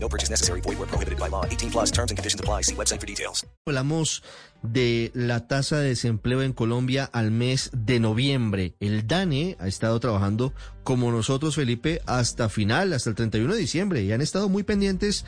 No purchase necessary. Void where prohibited by law. 18 plus terms and conditions apply. See website for details. Hablamos de la tasa de desempleo en Colombia al mes de noviembre. El DANE ha estado trabajando como nosotros, Felipe, hasta final, hasta el 31 de diciembre y han estado muy pendientes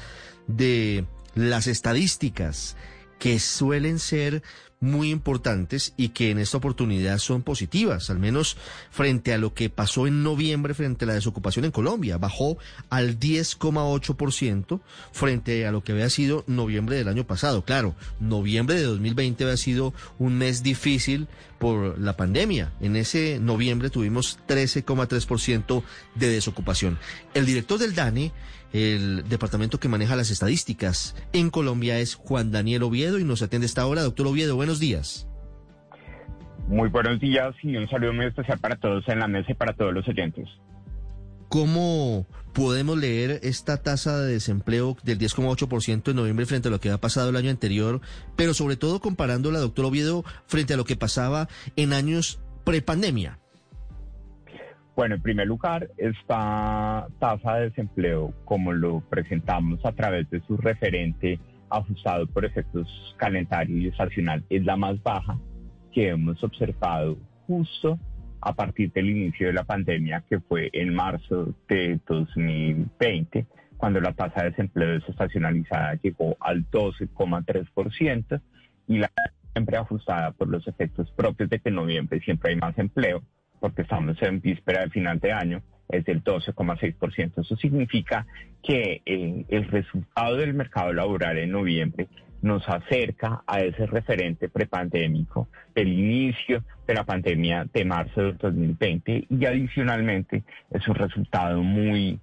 de las estadísticas que suelen ser muy importantes y que en esta oportunidad son positivas, al menos frente a lo que pasó en noviembre frente a la desocupación en Colombia. Bajó al 10,8% frente a lo que había sido noviembre del año pasado. Claro, noviembre de 2020 había sido un mes difícil por la pandemia. En ese noviembre tuvimos 13,3% de desocupación. El director del DANE el departamento que maneja las estadísticas en Colombia es Juan Daniel Oviedo y nos atiende esta hora. Doctor Oviedo, buenos días. Muy buenos días y un saludo muy especial para todos en la mesa y para todos los oyentes. ¿Cómo podemos leer esta tasa de desempleo del 10,8% en noviembre frente a lo que ha pasado el año anterior, pero sobre todo comparándola, doctor Oviedo, frente a lo que pasaba en años prepandemia? Bueno, en primer lugar, esta tasa de desempleo, como lo presentamos a través de su referente ajustado por efectos calendario y estacional, es la más baja que hemos observado justo a partir del inicio de la pandemia, que fue en marzo de 2020, cuando la tasa de desempleo desestacionalizada llegó al 12,3% y la siempre ajustada por los efectos propios de que en noviembre siempre hay más empleo porque estamos en víspera de final de año, es del 12,6%. Eso significa que eh, el resultado del mercado laboral en noviembre nos acerca a ese referente prepandémico del inicio de la pandemia de marzo del 2020 y adicionalmente es un resultado muy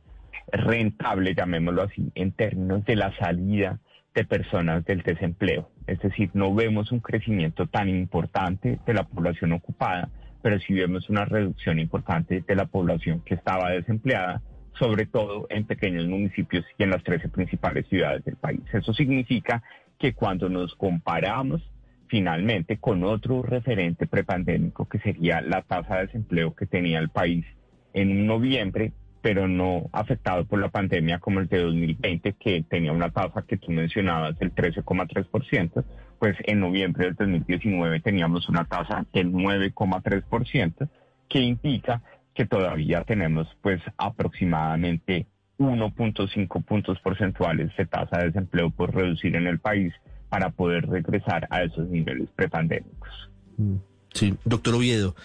rentable, llamémoslo así, en términos de la salida de personas del desempleo. Es decir, no vemos un crecimiento tan importante de la población ocupada, pero sí vemos una reducción importante de la población que estaba desempleada, sobre todo en pequeños municipios y en las 13 principales ciudades del país. Eso significa que cuando nos comparamos finalmente con otro referente prepandémico, que sería la tasa de desempleo que tenía el país en noviembre, pero no afectado por la pandemia como el de 2020, que tenía una tasa que tú mencionabas del 13,3%, pues en noviembre del 2019 teníamos una tasa del 9,3%, que indica que todavía tenemos pues aproximadamente 1.5 puntos porcentuales de tasa de desempleo por reducir en el país para poder regresar a esos niveles prepandémicos. Mm, sí, doctor Oviedo,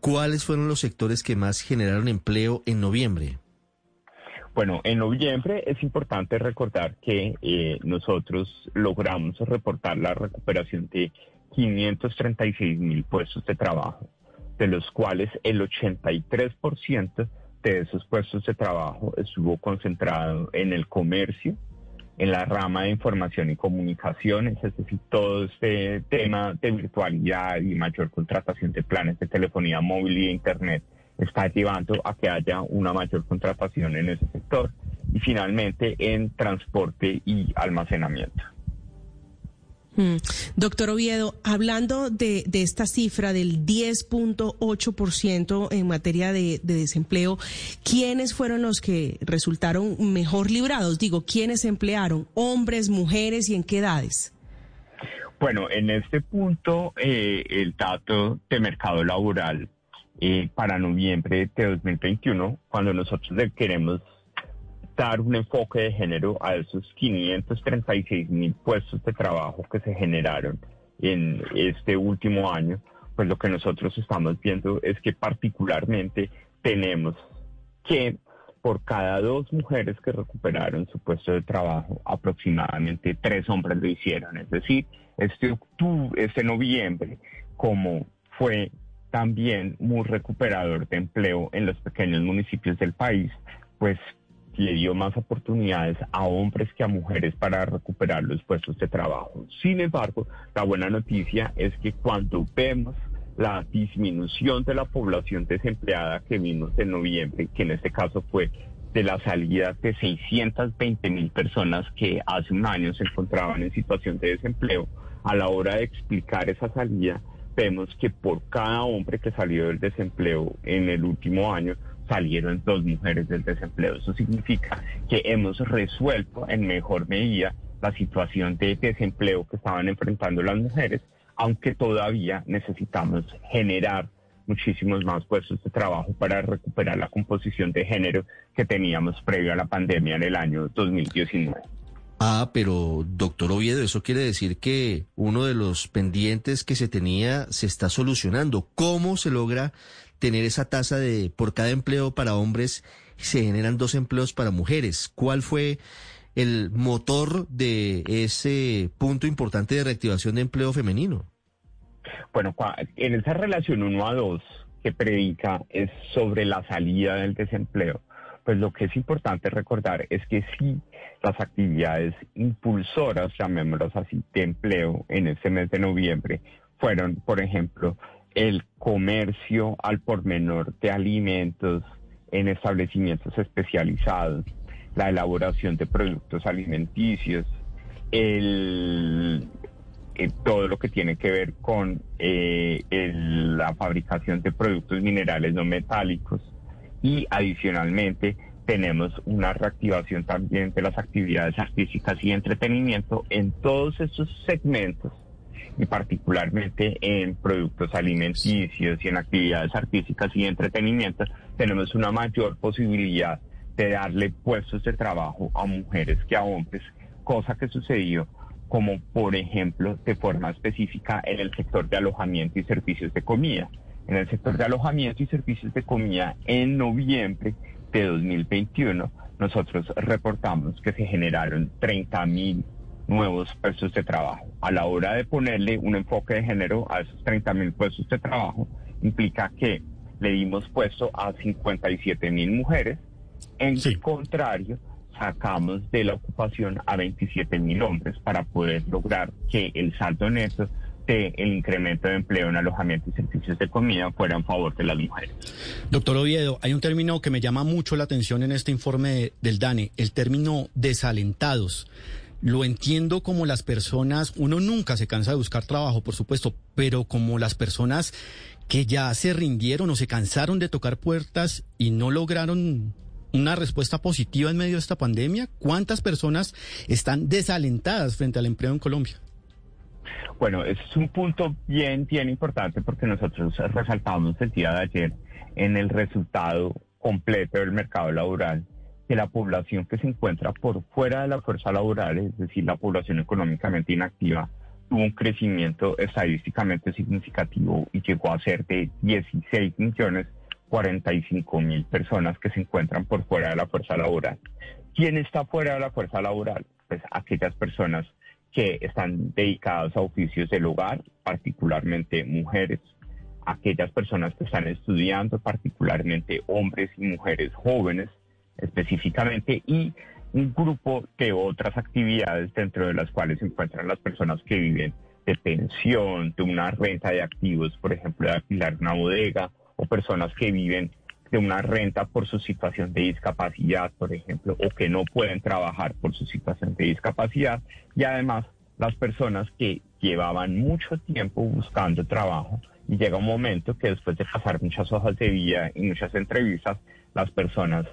¿cuáles fueron los sectores que más generaron empleo en noviembre? Bueno, en noviembre es importante recordar que eh, nosotros logramos reportar la recuperación de 536 mil puestos de trabajo, de los cuales el 83% de esos puestos de trabajo estuvo concentrado en el comercio, en la rama de información y comunicaciones, es decir, todo este tema de virtualidad y mayor contratación de planes de telefonía móvil y Internet está llevando a que haya una mayor contratación en ese sector y finalmente en transporte y almacenamiento. Hmm. Doctor Oviedo, hablando de, esta cifra del 10.8% en materia de, de, desempleo, ¿quiénes fueron los que resultaron mejor librados? Digo, ¿quiénes emplearon? ¿Hombres, mujeres y en qué edades? Bueno, en este punto, eh, el dato de mercado laboral eh, para noviembre de 2021, cuando nosotros queremos dar un enfoque de género a esos 536 mil puestos de trabajo que se generaron en este último año, pues lo que nosotros estamos viendo es que particularmente tenemos que por cada dos mujeres que recuperaron su puesto de trabajo, aproximadamente tres hombres lo hicieron. Es decir, este octubre, este noviembre, como fue también muy recuperador de empleo en los pequeños municipios del país, pues le dio más oportunidades a hombres que a mujeres para recuperar los puestos de trabajo. Sin embargo, la buena noticia es que cuando vemos la disminución de la población desempleada que vimos en noviembre, que en este caso fue de la salida de 620 mil personas que hace un año se encontraban en situación de desempleo, a la hora de explicar esa salida, vemos que por cada hombre que salió del desempleo en el último año, salieron dos mujeres del desempleo. Eso significa que hemos resuelto en mejor medida la situación de desempleo que estaban enfrentando las mujeres, aunque todavía necesitamos generar muchísimos más puestos de trabajo para recuperar la composición de género que teníamos previo a la pandemia en el año 2019. Ah, pero doctor Oviedo, eso quiere decir que uno de los pendientes que se tenía se está solucionando. ¿Cómo se logra tener esa tasa de por cada empleo para hombres se generan dos empleos para mujeres? ¿Cuál fue el motor de ese punto importante de reactivación de empleo femenino? Bueno, en esa relación uno a dos que predica es sobre la salida del desempleo pues lo que es importante recordar es que sí, las actividades impulsoras, llamémoslas así, de empleo en este mes de noviembre fueron, por ejemplo, el comercio al por menor de alimentos en establecimientos especializados, la elaboración de productos alimenticios, el, eh, todo lo que tiene que ver con eh, la fabricación de productos minerales no metálicos, y adicionalmente tenemos una reactivación también de las actividades artísticas y entretenimiento en todos estos segmentos y particularmente en productos alimenticios y en actividades artísticas y entretenimiento, tenemos una mayor posibilidad de darle puestos de trabajo a mujeres que a hombres, cosa que sucedió como por ejemplo de forma específica en el sector de alojamiento y servicios de comida en el sector de alojamiento y servicios de comida en noviembre de 2021, nosotros reportamos que se generaron 30 mil nuevos puestos de trabajo. A la hora de ponerle un enfoque de género a esos 30 mil puestos de trabajo, implica que le dimos puesto a 57 mil mujeres. En contrario, sacamos de la ocupación a 27 mil hombres para poder lograr que el saldo neto el incremento de empleo en alojamiento y servicios de comida fuera en favor de las mujeres. Doctor Oviedo, hay un término que me llama mucho la atención en este informe del DANE, el término desalentados. Lo entiendo como las personas, uno nunca se cansa de buscar trabajo, por supuesto, pero como las personas que ya se rindieron o se cansaron de tocar puertas y no lograron una respuesta positiva en medio de esta pandemia. ¿Cuántas personas están desalentadas frente al empleo en Colombia? Bueno, es un punto bien, bien importante porque nosotros resaltamos el día de ayer en el resultado completo del mercado laboral que la población que se encuentra por fuera de la fuerza laboral, es decir, la población económicamente inactiva, tuvo un crecimiento estadísticamente significativo y llegó a ser de 16 millones 45 mil personas que se encuentran por fuera de la fuerza laboral. ¿Quién está fuera de la fuerza laboral? Pues aquellas personas que están dedicados a oficios del hogar, particularmente mujeres, aquellas personas que están estudiando, particularmente hombres y mujeres jóvenes específicamente, y un grupo de otras actividades dentro de las cuales se encuentran las personas que viven de pensión, de una renta de activos, por ejemplo, de alquilar una bodega, o personas que viven de una renta por su situación de discapacidad, por ejemplo, o que no pueden trabajar por su situación de discapacidad, y además las personas que llevaban mucho tiempo buscando trabajo y llega un momento que después de pasar muchas hojas de vida y muchas entrevistas, las personas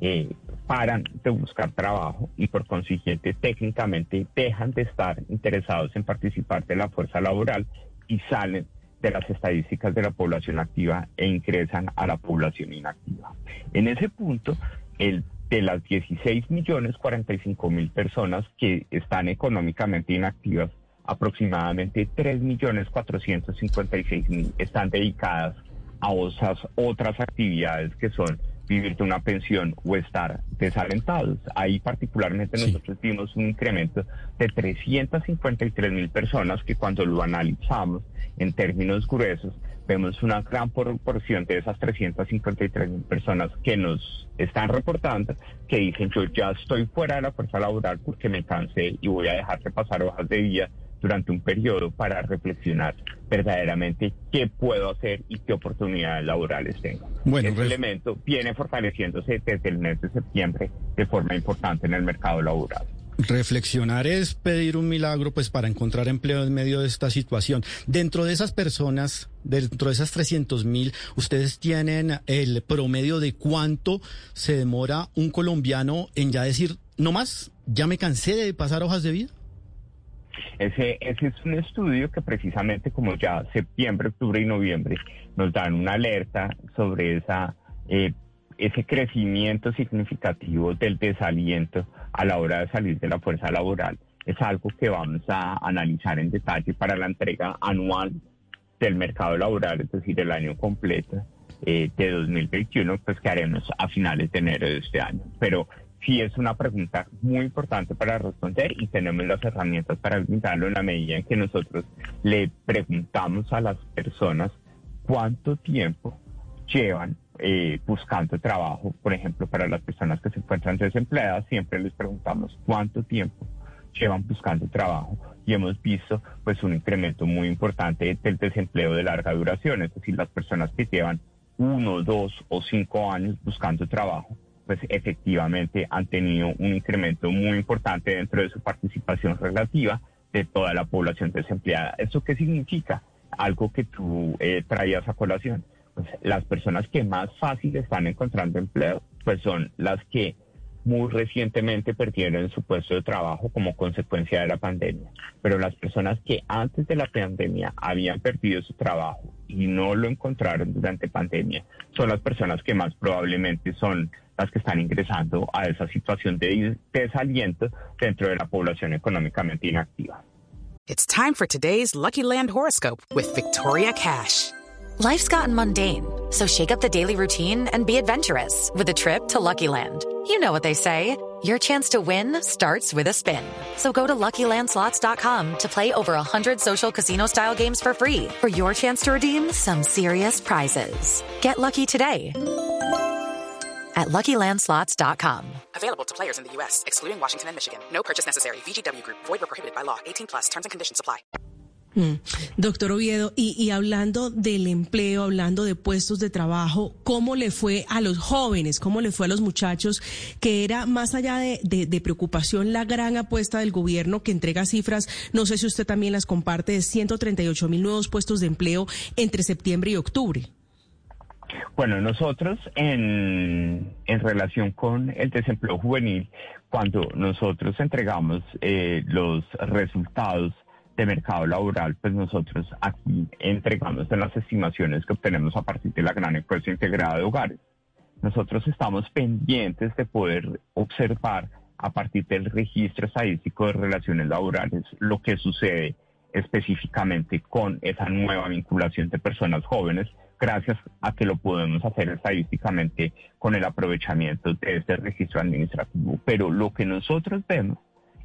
eh, paran de buscar trabajo y por consiguiente técnicamente dejan de estar interesados en participar de la fuerza laboral y salen de las estadísticas de la población activa e ingresan a la población inactiva. En ese punto, el, de las 16 millones 45 mil personas que están económicamente inactivas, aproximadamente 3 millones 456 mil están dedicadas a otras, otras actividades que son vivir de una pensión o estar desalentados. Ahí particularmente nosotros vimos un incremento de 353 mil personas que cuando lo analizamos en términos gruesos, vemos una gran proporción de esas 353 mil personas que nos están reportando, que dicen yo ya estoy fuera de la fuerza laboral porque me cansé y voy a dejar de pasar hojas de vida durante un periodo para reflexionar verdaderamente qué puedo hacer y qué oportunidades laborales tengo. Bueno, Ese elemento viene fortaleciéndose desde el mes de septiembre de forma importante en el mercado laboral. Reflexionar es pedir un milagro pues para encontrar empleo en medio de esta situación. Dentro de esas personas, dentro de esas 300 mil, ¿ustedes tienen el promedio de cuánto se demora un colombiano en ya decir, no más, ya me cansé de pasar hojas de vida? Ese, ese es un estudio que precisamente como ya septiembre, octubre y noviembre nos dan una alerta sobre esa, eh, ese crecimiento significativo del desaliento a la hora de salir de la fuerza laboral. Es algo que vamos a analizar en detalle para la entrega anual del mercado laboral, es decir, el año completo eh, de 2021, pues que haremos a finales de enero de este año. Pero sí es una pregunta muy importante para responder y tenemos las herramientas para brindarlo en la medida en que nosotros le preguntamos a las personas cuánto tiempo llevan eh, buscando trabajo. Por ejemplo, para las personas que se encuentran desempleadas, siempre les preguntamos cuánto tiempo llevan buscando trabajo y hemos visto pues un incremento muy importante del desempleo de larga duración, es decir, las personas que llevan uno, dos o cinco años buscando trabajo pues efectivamente han tenido un incremento muy importante dentro de su participación relativa de toda la población desempleada. ¿Eso qué significa? Algo que tú eh, traías a colación. Pues, las personas que más fácil están encontrando empleo, pues son las que muy recientemente perdieron su puesto de trabajo como consecuencia de la pandemia. Pero las personas que antes de la pandemia habían perdido su trabajo y no lo encontraron durante pandemia, son las personas que más probablemente son las que están ingresando a esa situación de desaliento dentro de la población económicamente inactiva. It's time for today's Lucky Land horoscope with Victoria Cash. Life's gotten mundane, so shake up the daily routine and be adventurous with a trip to Lucky Land. You know what they say. Your chance to win starts with a spin. So go to LuckyLandSlots.com to play over 100 social casino-style games for free for your chance to redeem some serious prizes. Get lucky today at LuckyLandSlots.com. Available to players in the U.S., excluding Washington and Michigan. No purchase necessary. VGW Group. Void where prohibited by law. 18 plus. Terms and conditions apply. Mm. Doctor Oviedo, y, y, hablando del empleo, hablando de puestos de trabajo, ¿cómo le fue a los jóvenes? ¿Cómo le fue a los muchachos? Que era más allá de, de, de, preocupación la gran apuesta del gobierno que entrega cifras, no sé si usted también las comparte, de 138 mil nuevos puestos de empleo entre septiembre y octubre. Bueno, nosotros en, en relación con el desempleo juvenil, cuando nosotros entregamos eh, los resultados de mercado laboral, pues nosotros aquí entregamos en las estimaciones que obtenemos a partir de la gran encuesta integrada de hogares. Nosotros estamos pendientes de poder observar a partir del registro estadístico de relaciones laborales lo que sucede específicamente con esa nueva vinculación de personas jóvenes, gracias a que lo podemos hacer estadísticamente con el aprovechamiento de este registro administrativo. Pero lo que nosotros vemos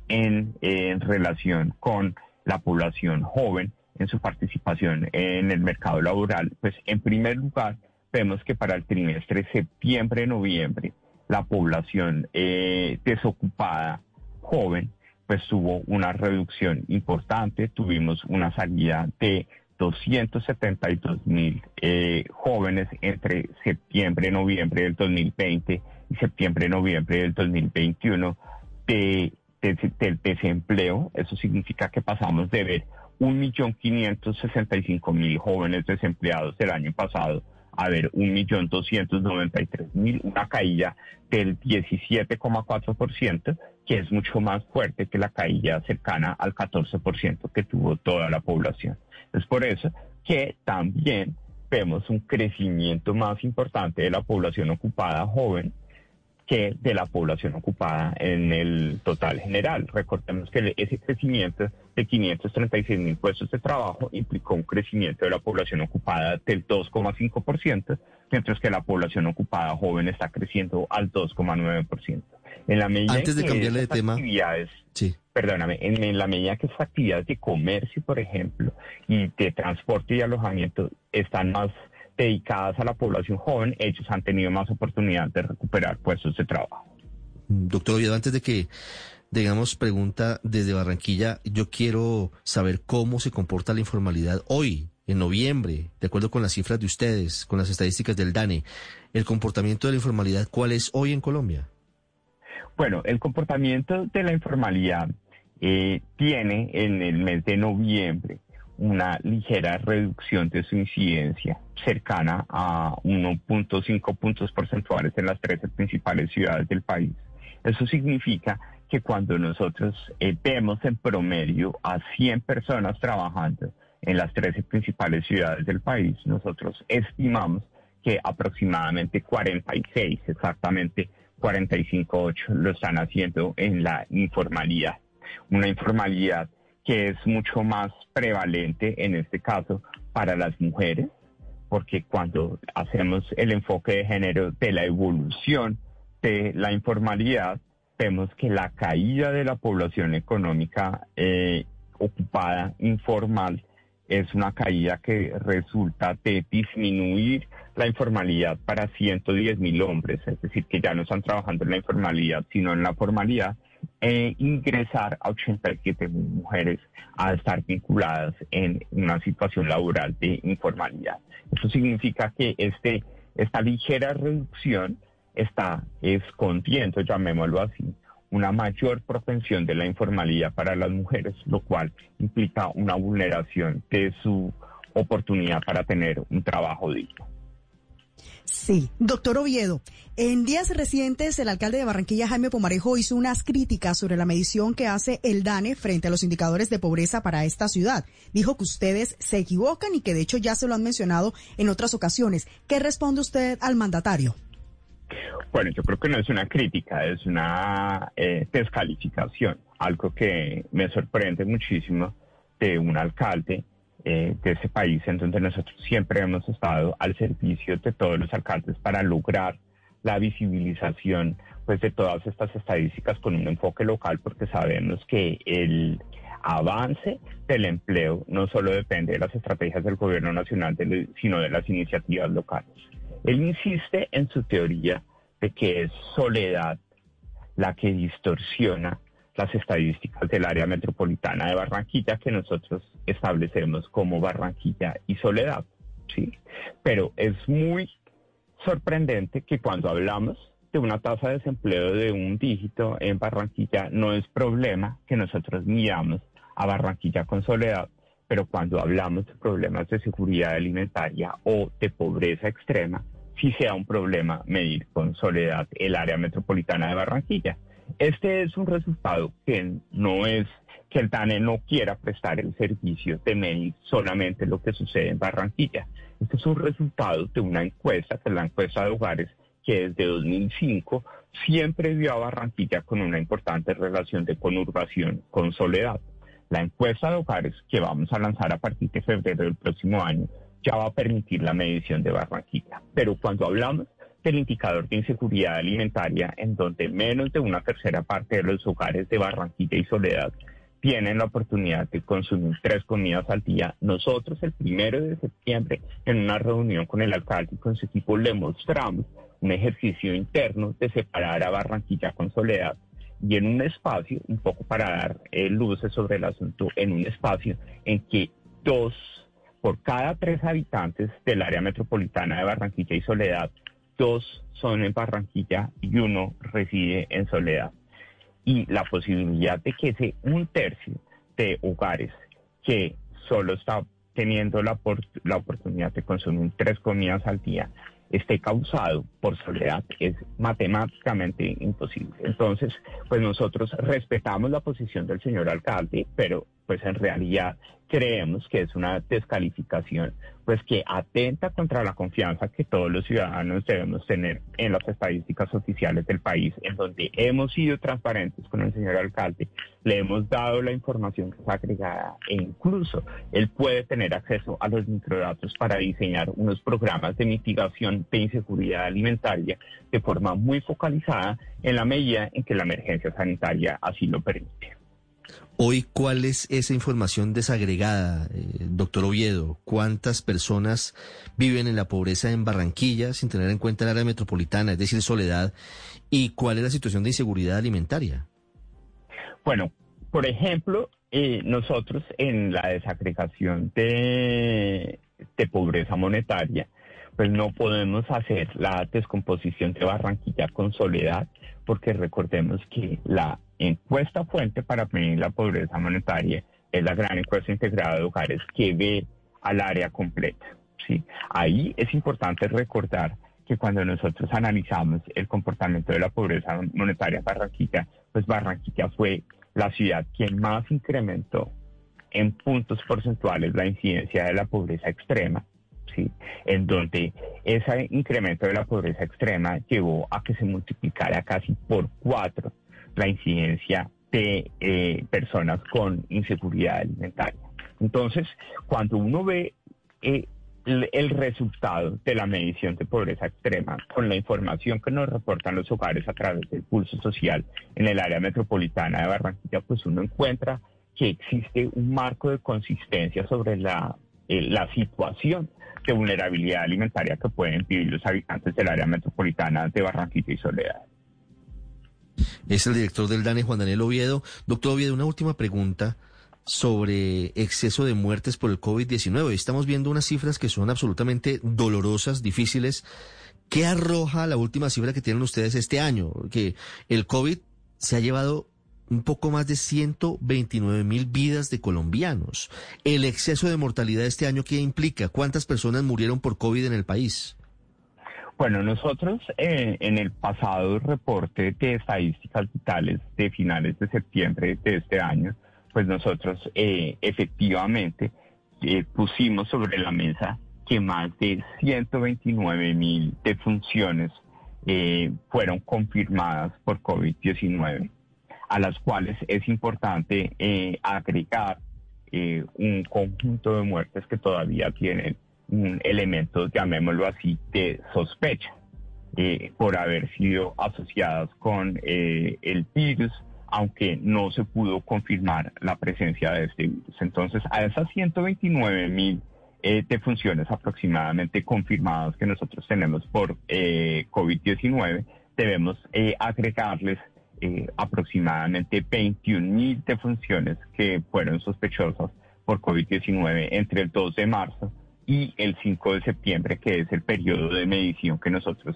en, relación con la población joven en su participación en el mercado laboral, pues en primer lugar vemos que para el trimestre septiembre-noviembre la población eh, desocupada joven pues tuvo una reducción importante, tuvimos una salida de 272 mil eh, jóvenes entre septiembre-noviembre del 2020 y septiembre-noviembre del 2021 de del desempleo. Eso significa que pasamos de ver 1.565.000 jóvenes desempleados el año pasado a ver 1.293.000, una caída del 17,4%, que es mucho más fuerte que la caída cercana al 14% que tuvo toda la población. Es por eso que también vemos un crecimiento más importante de la población ocupada joven, que de la población ocupada en el total general. Recordemos que ese crecimiento de 536 mil puestos de trabajo implicó un crecimiento de la población ocupada del 2,5%, mientras que la población ocupada joven está creciendo al 2,9%. En la medida Antes de que cambiarle de tema, actividades, sí. Perdóname, en, en la medida que estas actividades de comercio, por ejemplo, y de transporte y alojamiento están más dedicadas a la población joven, ellos han tenido más oportunidad de recuperar puestos de trabajo. Doctor Oviedo, antes de que digamos pregunta desde Barranquilla, yo quiero saber cómo se comporta la informalidad hoy, en noviembre, de acuerdo con las cifras de ustedes, con las estadísticas del DANE. El comportamiento de la informalidad, ¿cuál es hoy en Colombia? Bueno, el comportamiento de la informalidad eh, tiene en el mes de noviembre una ligera reducción de su incidencia cercana a 1.5 puntos porcentuales en las 13 principales ciudades del país. Eso significa que cuando nosotros eh, vemos en promedio a 100 personas trabajando en las 13 principales ciudades del país, nosotros estimamos que aproximadamente 46, exactamente 45.8 lo están haciendo en la informalidad. Una informalidad que es mucho más prevalente en este caso para las mujeres, porque cuando hacemos el enfoque de género de la evolución de la informalidad, vemos que la caída de la población económica eh, ocupada informal es una caída que resulta de disminuir la informalidad para 110 mil hombres, es decir, que ya no están trabajando en la informalidad, sino en la formalidad, e ingresar a 87 mil mujeres a estar vinculadas en una situación laboral de informalidad. Eso significa que este, esta ligera reducción está escondiendo, llamémoslo así, una mayor propensión de la informalidad para las mujeres, lo cual implica una vulneración de su oportunidad para tener un trabajo digno. Sí, doctor Oviedo, en días recientes el alcalde de Barranquilla, Jaime Pomarejo, hizo unas críticas sobre la medición que hace el DANE frente a los indicadores de pobreza para esta ciudad. Dijo que ustedes se equivocan y que de hecho ya se lo han mencionado en otras ocasiones. ¿Qué responde usted al mandatario? Bueno, yo creo que no es una crítica, es una eh, descalificación, algo que me sorprende muchísimo de un alcalde eh, de ese país en donde nosotros siempre hemos estado al servicio de todos los alcaldes para lograr la visibilización pues de todas estas estadísticas con un enfoque local porque sabemos que el avance del empleo no solo depende de las estrategias del gobierno nacional sino de las iniciativas locales. Él insiste en su teoría que es soledad la que distorsiona las estadísticas del área metropolitana de Barranquilla que nosotros establecemos como Barranquilla y Soledad, ¿sí? Pero es muy sorprendente que cuando hablamos de una tasa de desempleo de un dígito en Barranquilla no es problema que nosotros miramos a Barranquilla con Soledad, pero cuando hablamos de problemas de seguridad alimentaria o de pobreza extrema, sí sea un problema medir con Soledad el área metropolitana de Barranquilla. Este es un resultado que no es que el DANE no quiera prestar el servicio de medir solamente lo que sucede en Barranquilla. Este es un resultado de una encuesta, que es la encuesta de hogares, que desde 2005 siempre vio a Barranquilla con una importante relación de conurbación con soledad. La encuesta de hogares que vamos a lanzar a partir de febrero del próximo año ya va a permitir la medición de Barranquilla. Pero cuando hablamos del indicador de inseguridad alimentaria, en donde menos de una tercera parte de los hogares de Barranquilla y Soledad tienen la oportunidad de consumir tres comidas al día. Nosotros el primero de septiembre, en una reunión con el alcalde y con su equipo, le mostramos un ejercicio interno de separar a Barranquilla con Soledad y en un espacio, un poco para dar eh, luces sobre el asunto, en un espacio en que dos por cada tres habitantes del área metropolitana de Barranquilla y Soledad dos son en Barranquilla y uno reside en Soledad. Y la posibilidad de que ese un tercio de hogares que solo está teniendo la, la oportunidad de consumir tres comidas al día esté causado por soledad es matemáticamente imposible. Entonces, pues nosotros respetamos la posición del señor alcalde, pero pues en realidad creemos que es una descalificación pues que atenta contra la confianza que todos los ciudadanos debemos tener en las estadísticas oficiales del país, en donde hemos sido transparentes con el señor alcalde, le hemos dado la información que está agregada e incluso él puede tener acceso a los microdatos para diseñar unos programas de mitigación de inseguridad alimentaria de forma muy focalizada en la medida en que la emergencia sanitaria así lo permite. Hoy, ¿cuál es esa información desagregada, eh, doctor Oviedo? ¿Cuántas personas viven en la pobreza en Barranquilla sin tener en cuenta el área metropolitana, es decir, soledad? ¿Y cuál es la situación de inseguridad alimentaria? Bueno, por ejemplo, eh, nosotros en la desagregación de, de pobreza monetaria, pues no podemos hacer la descomposición de Barranquilla con soledad, porque recordemos que la encuesta fuente para prevenir la pobreza monetaria es la gran encuesta integrada de hogares que ve al área completa. ¿sí? Ahí es importante recordar que cuando nosotros analizamos el comportamiento de la pobreza monetaria en Barranquilla, pues Barranquilla fue la ciudad que más incrementó en puntos porcentuales la incidencia de la pobreza extrema, ¿sí? en donde ese incremento de la pobreza extrema llevó a que se multiplicara casi por cuatro la incidencia de eh, personas con inseguridad alimentaria. Entonces, cuando uno ve eh, el, resultado de la medición de pobreza extrema con la información que nos reportan los hogares a través del pulso social en el área metropolitana de Barranquilla, pues uno encuentra que existe un marco de consistencia sobre la, eh, la situación de vulnerabilidad alimentaria que pueden vivir los habitantes del área metropolitana de Barranquilla y Soledad. Es el director del DANE, Juan Daniel Oviedo. Doctor Oviedo, una última pregunta sobre exceso de muertes por el COVID-19. Estamos viendo unas cifras que son absolutamente dolorosas, difíciles. ¿Qué arroja la última cifra que tienen ustedes este año? Que el COVID se ha llevado un poco más de 129 mil vidas de colombianos. El exceso de mortalidad este año, ¿qué implica? ¿Cuántas personas murieron por COVID en el país? Bueno, nosotros eh, en el pasado reporte de estadísticas vitales de finales de septiembre de este año, pues nosotros eh, efectivamente eh, pusimos sobre la mesa que más de 129 mil defunciones fueron confirmadas por COVID-19, a las cuales es importante agregar un conjunto de muertes que todavía tienen elementos, llamémoslo así, de sospecha eh, por haber sido asociadas con eh, el virus, aunque no se pudo confirmar la presencia de este virus. Entonces, a esas 129 mil eh, defunciones aproximadamente confirmadas que nosotros tenemos por COVID-19, debemos agregarles aproximadamente 21 mil defunciones que fueron sospechosas por COVID-19 entre el 2 de marzo y el 5 de septiembre, que es el periodo de medición que nosotros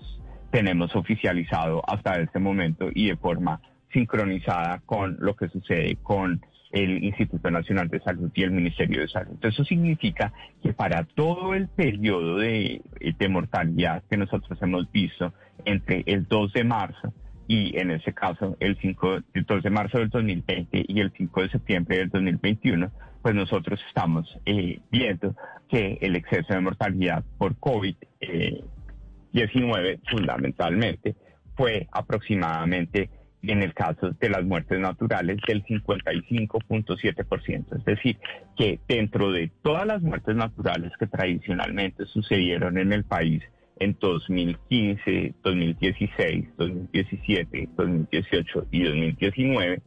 tenemos oficializado hasta este momento y de forma sincronizada con lo que sucede con el Instituto Nacional de Salud y el Ministerio de Salud. Eso significa que para todo el periodo de, de mortalidad que nosotros hemos visto entre el 2 de marzo y en ese caso el 5, el 2 de marzo del 2020 y el 5 de septiembre del 2021, pues nosotros estamos eh, viendo que el exceso de mortalidad por COVID-19 eh, fundamentalmente fue aproximadamente en el caso de las muertes naturales del 55.7%. Es decir, que dentro de todas las muertes naturales que tradicionalmente sucedieron en el país en 2015, 2016, 2017, 2018 y 2019,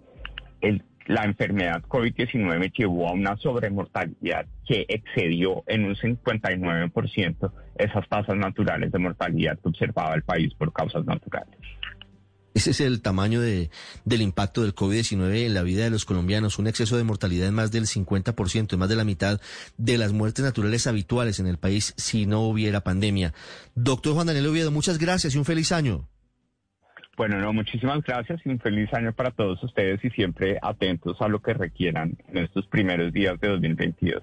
el la enfermedad COVID-19 llevó a una sobremortalidad que excedió en un 59% esas tasas naturales de mortalidad que observaba el país por causas naturales. Ese es el tamaño de, del impacto del COVID-19 en la vida de los colombianos, un exceso de mortalidad en más del 50%, en más de la mitad de las muertes naturales habituales en el país si no hubiera pandemia. Doctor Juan Daniel Oviedo, muchas gracias y un feliz año. Bueno, no, muchísimas gracias y un feliz año para todos ustedes y siempre atentos a lo que requieran en estos primeros días de 2022.